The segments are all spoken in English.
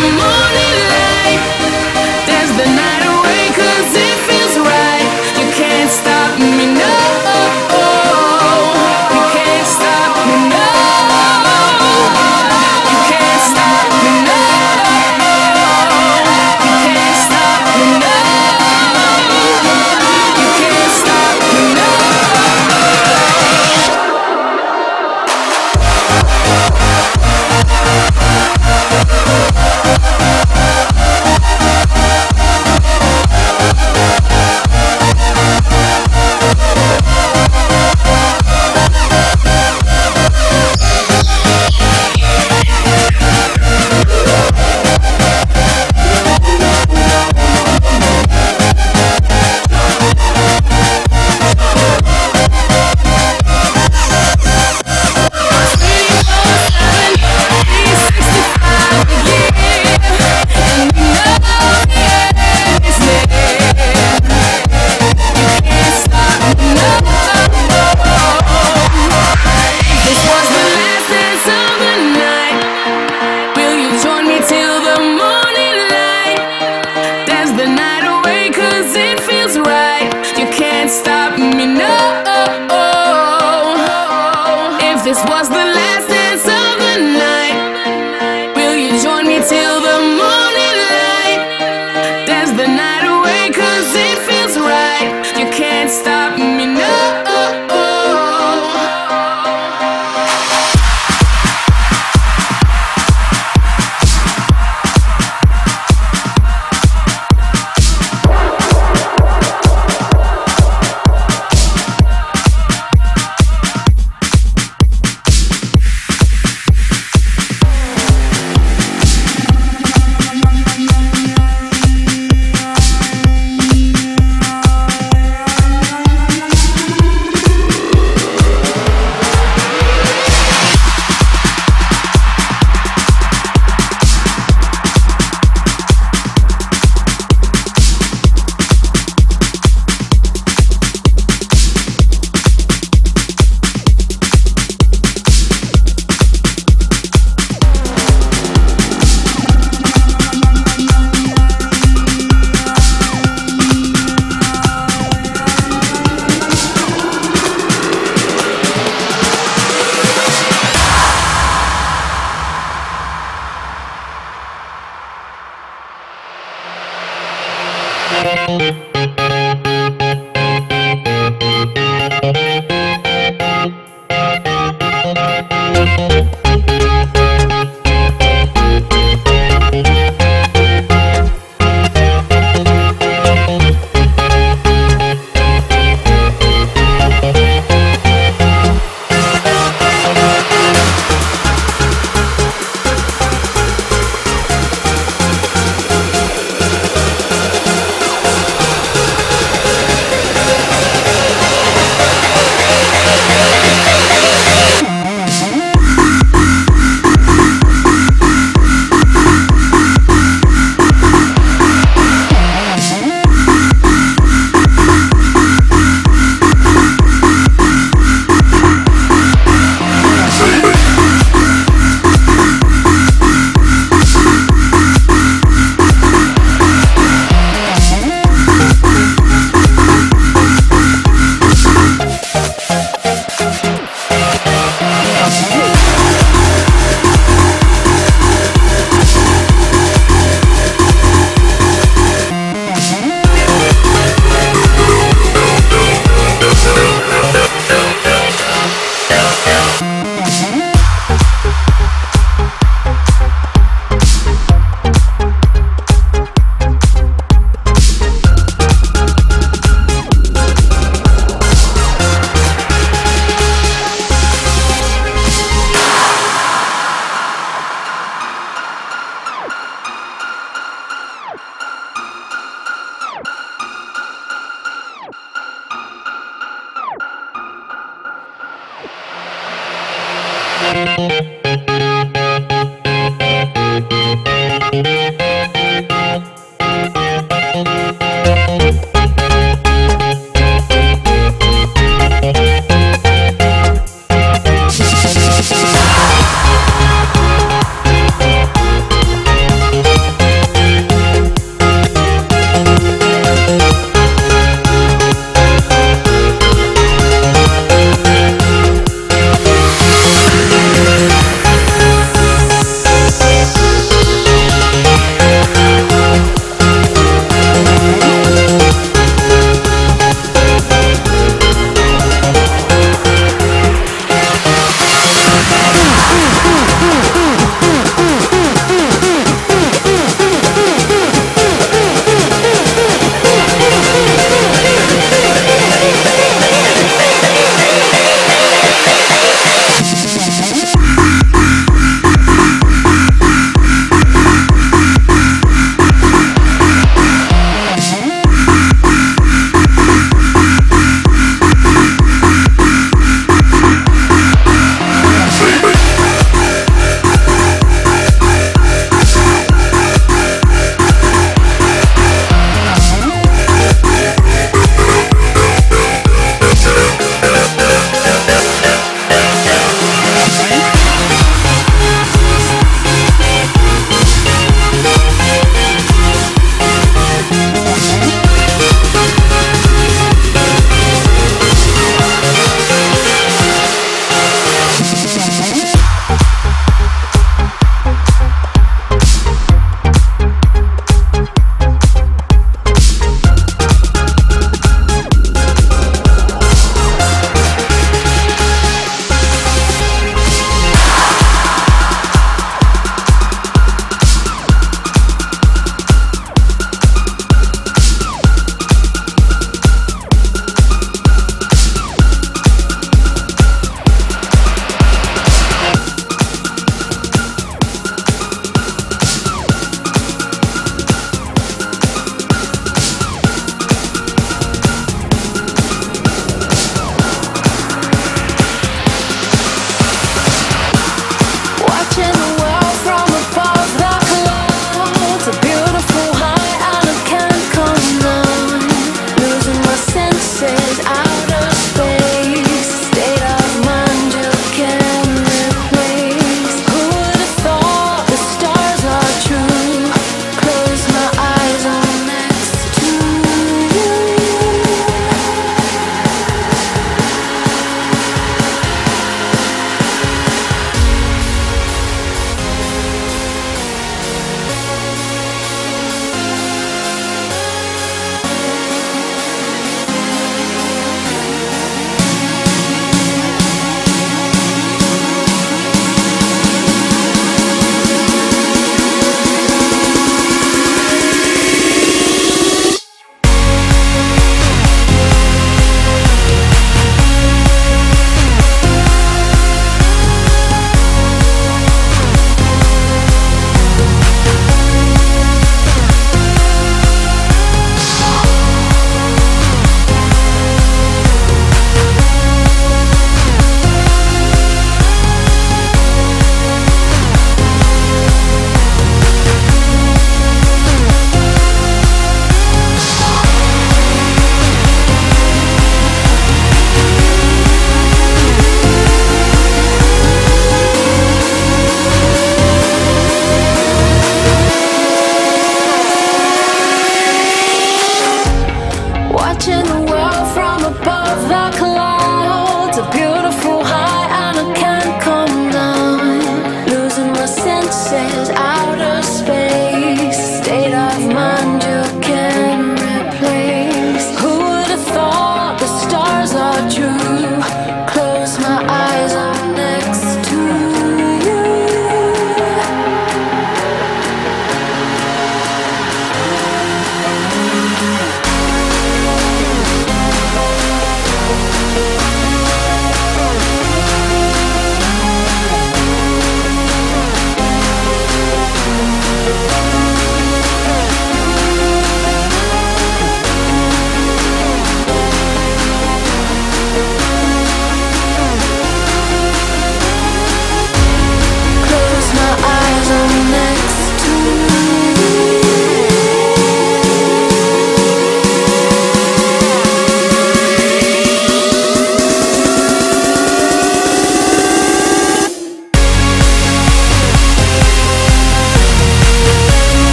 the moon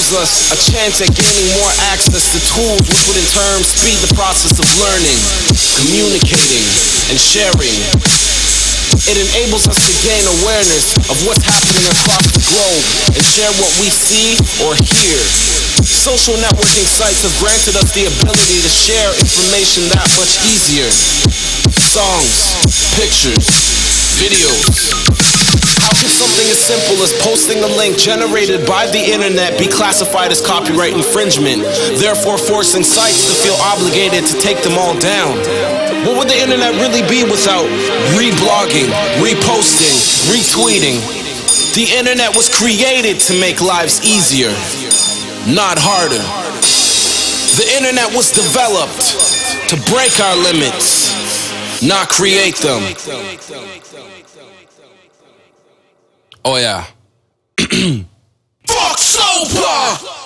Allows us a chance at gaining more access to tools which would in turn speed the process of learning, communicating, and sharing. It enables us to gain awareness of what's happening across the globe and share what we see or hear. Social networking sites have granted us the ability to share information that much easier. Songs, pictures, videos, how can something as simple as posting a link generated by the internet be classified as copyright infringement, therefore forcing sites to feel obligated to take them all down? What would the internet really be without reblogging, reposting, retweeting? The internet was created to make lives easier, not harder. The internet was developed to break our limits, not create them. Oh yeah. Fuck sober!